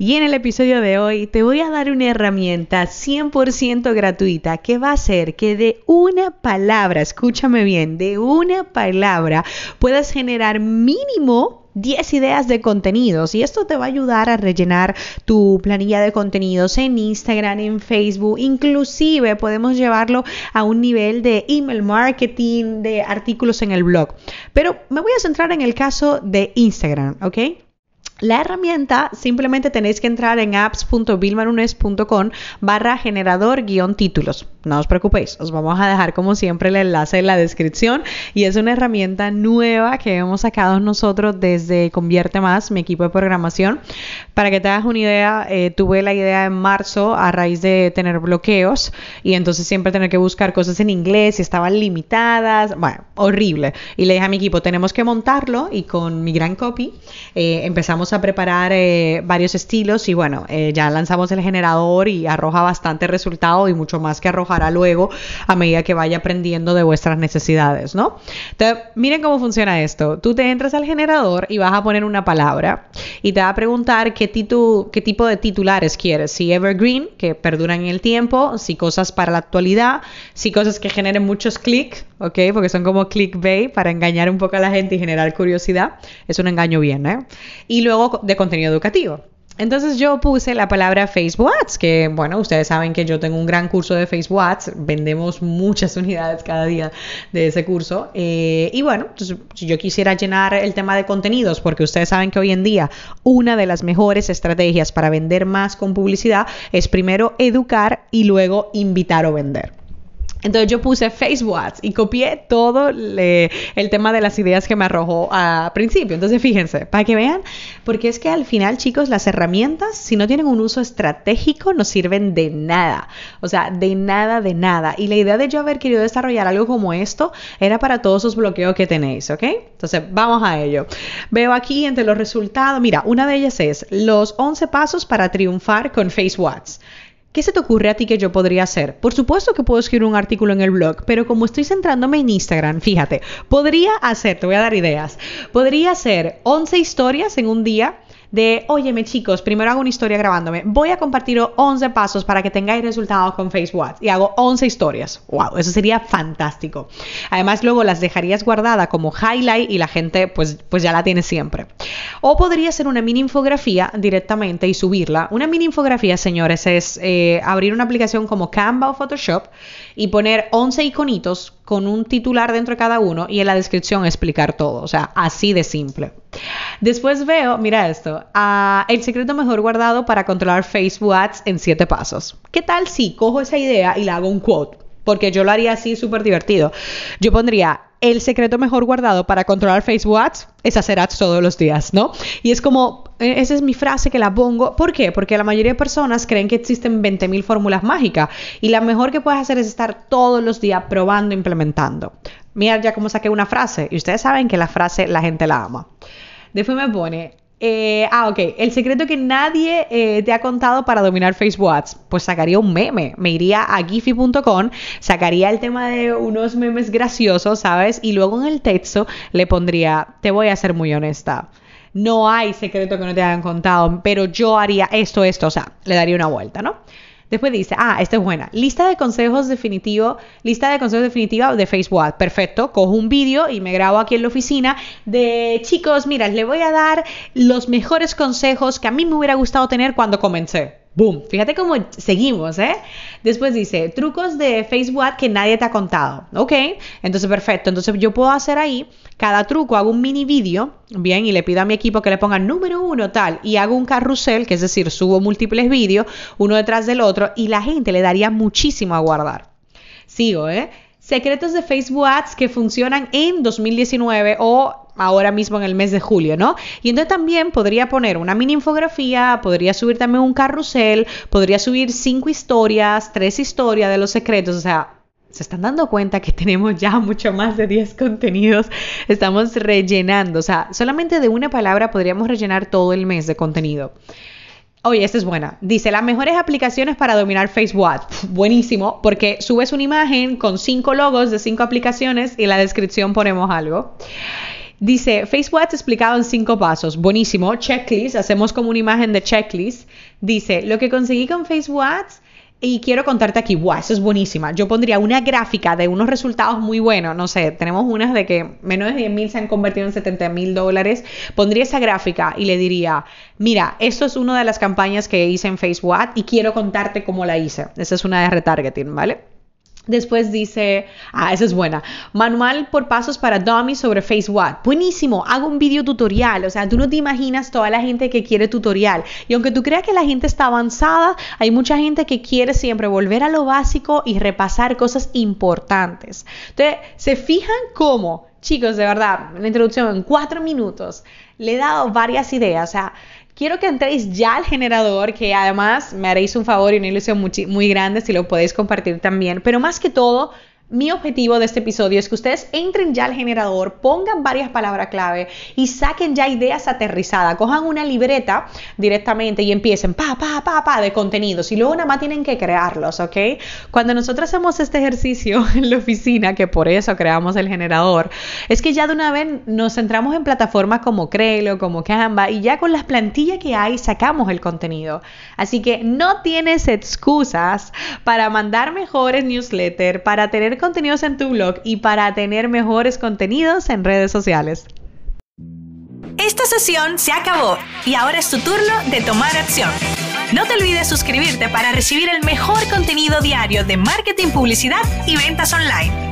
Y en el episodio de hoy te voy a dar una herramienta 100% gratuita que va a hacer que de una palabra, escúchame bien, de una palabra puedas generar mínimo 10 ideas de contenidos y esto te va a ayudar a rellenar tu planilla de contenidos en Instagram, en Facebook, inclusive podemos llevarlo a un nivel de email marketing, de artículos en el blog. Pero me voy a centrar en el caso de Instagram, ¿ok? La herramienta simplemente tenéis que entrar en apps.vilmanunes.com barra generador guion títulos. No os preocupéis, os vamos a dejar como siempre el enlace en la descripción y es una herramienta nueva que hemos sacado nosotros desde Convierte Más, mi equipo de programación. Para que te hagas una idea, eh, tuve la idea en marzo a raíz de tener bloqueos y entonces siempre tener que buscar cosas en inglés y estaban limitadas, bueno, horrible. Y le dije a mi equipo, tenemos que montarlo y con mi gran copy eh, empezamos a preparar eh, varios estilos y bueno, ya lanzamos el generador y arroja bastante resultado y mucho más que arrojará luego a medida que vaya aprendiendo de vuestras necesidades, ¿no? Entonces, miren cómo funciona esto. Tú te entras al generador y vas a poner una palabra y te va a preguntar qué, qué tipo de titulares quieres. Si evergreen, que perduran en el tiempo, si cosas para la actualidad, si cosas que generen muchos clics, ¿ok? Porque son como clickbait para engañar un poco a la gente y generar curiosidad. Es un engaño bien, ¿eh? Y luego de contenido educativo. Entonces yo puse la palabra Facebook Ads, que bueno, ustedes saben que yo tengo un gran curso de Facebook Ads, vendemos muchas unidades cada día de ese curso. Eh, y bueno, si yo quisiera llenar el tema de contenidos, porque ustedes saben que hoy en día una de las mejores estrategias para vender más con publicidad es primero educar y luego invitar o vender. Entonces yo puse Facebook Ads y copié todo el tema de las ideas que me arrojó a principio. Entonces fíjense, para que vean, porque es que al final chicos, las herramientas, si no tienen un uso estratégico, no sirven de nada. O sea, de nada, de nada. Y la idea de yo haber querido desarrollar algo como esto era para todos esos bloqueos que tenéis, ¿ok? Entonces vamos a ello. Veo aquí entre los resultados, mira, una de ellas es los 11 pasos para triunfar con Facebook Ads. ¿Qué se te ocurre a ti que yo podría hacer? Por supuesto que puedo escribir un artículo en el blog, pero como estoy centrándome en Instagram, fíjate, podría hacer, te voy a dar ideas, podría hacer 11 historias en un día de, óyeme chicos, primero hago una historia grabándome, voy a compartir 11 pasos para que tengáis resultados con Facebook y hago 11 historias. Wow, eso sería fantástico. Además luego las dejarías guardada como highlight y la gente pues, pues ya la tiene siempre. O podría ser una mini infografía directamente y subirla. Una mini infografía, señores, es eh, abrir una aplicación como Canva o Photoshop y poner 11 iconitos con un titular dentro de cada uno y en la descripción explicar todo. O sea, así de simple. Después veo, mira esto, el secreto mejor guardado para controlar Facebook Ads en 7 pasos. ¿Qué tal si cojo esa idea y la hago un quote? Porque yo lo haría así súper divertido. Yo pondría el secreto mejor guardado para controlar Facebook Ads es hacer ads todos los días, ¿no? Y es como, eh, esa es mi frase que la pongo. ¿Por qué? Porque la mayoría de personas creen que existen 20.000 fórmulas mágicas y la mejor que puedes hacer es estar todos los días probando, implementando. Mira ya cómo saqué una frase y ustedes saben que la frase la gente la ama. Después me pone, eh, ah, ok. El secreto que nadie eh, te ha contado para dominar Facebook Ads. Pues sacaría un meme. Me iría a giphy.com, sacaría el tema de unos memes graciosos, ¿sabes? Y luego en el texto le pondría, te voy a ser muy honesta. No hay secreto que no te hayan contado, pero yo haría esto, esto, o sea, le daría una vuelta, ¿no? Después dice, ah, esta es buena. Lista de consejos definitivo, lista de consejos definitiva de Facebook. Perfecto. Cojo un vídeo y me grabo aquí en la oficina de chicos, mira, le voy a dar los mejores consejos que a mí me hubiera gustado tener cuando comencé. Boom. Fíjate cómo seguimos, ¿eh? Después dice, trucos de Facebook que nadie te ha contado. Ok, entonces perfecto. Entonces yo puedo hacer ahí, cada truco hago un mini vídeo, bien, y le pido a mi equipo que le ponga número uno, tal, y hago un carrusel, que es decir, subo múltiples vídeos, uno detrás del otro, y la gente le daría muchísimo a guardar. Sigo, ¿eh? Secretos de Facebook Ads que funcionan en 2019 o ahora mismo en el mes de julio, ¿no? Y entonces también podría poner una mini infografía, podría subir también un carrusel, podría subir cinco historias, tres historias de los secretos, o sea, se están dando cuenta que tenemos ya mucho más de 10 contenidos, estamos rellenando, o sea, solamente de una palabra podríamos rellenar todo el mes de contenido. Oye, esta es buena. Dice, las mejores aplicaciones para dominar Facebook. Buenísimo, porque subes una imagen con cinco logos de cinco aplicaciones y en la descripción ponemos algo. Dice, Facebook explicado en cinco pasos. Buenísimo. Checklist. Hacemos como una imagen de checklist. Dice, lo que conseguí con Facebook Ads y quiero contarte aquí, wow, eso es buenísima. Yo pondría una gráfica de unos resultados muy buenos. No sé, tenemos unas de que menos de 10 mil se han convertido en 70 mil dólares. Pondría esa gráfica y le diría, mira, esto es una de las campañas que hice en Facebook y quiero contarte cómo la hice. Esa es una de retargeting, ¿vale? Después dice, ah, esa es buena. Manual por pasos para dummies sobre Facebook. Buenísimo, hago un video tutorial. O sea, tú no te imaginas toda la gente que quiere tutorial. Y aunque tú creas que la gente está avanzada, hay mucha gente que quiere siempre volver a lo básico y repasar cosas importantes. Entonces, ¿se fijan cómo? Chicos, de verdad, la introducción en cuatro minutos le he dado varias ideas. O sea, quiero que entréis ya al generador, que además me haréis un favor y una ilusión muy, grande si lo podéis compartir también. Pero más que todo, mi objetivo de este episodio es que ustedes entren ya al generador, pongan varias palabras clave y saquen ya ideas aterrizadas. Cojan una libreta directamente y empiecen pa, pa, pa, pa de contenidos y luego nada más tienen que crearlos, ¿ok? Cuando nosotros hacemos este ejercicio en la oficina, que por eso creamos el generador, es que ya de una vez nos centramos en plataformas como Crelo, como Canva y ya con las plantillas que hay sacamos el contenido. Así que no tienes excusas para mandar mejores newsletters, para contenidos en tu blog y para tener mejores contenidos en redes sociales. Esta sesión se acabó y ahora es tu turno de tomar acción. No te olvides suscribirte para recibir el mejor contenido diario de marketing, publicidad y ventas online.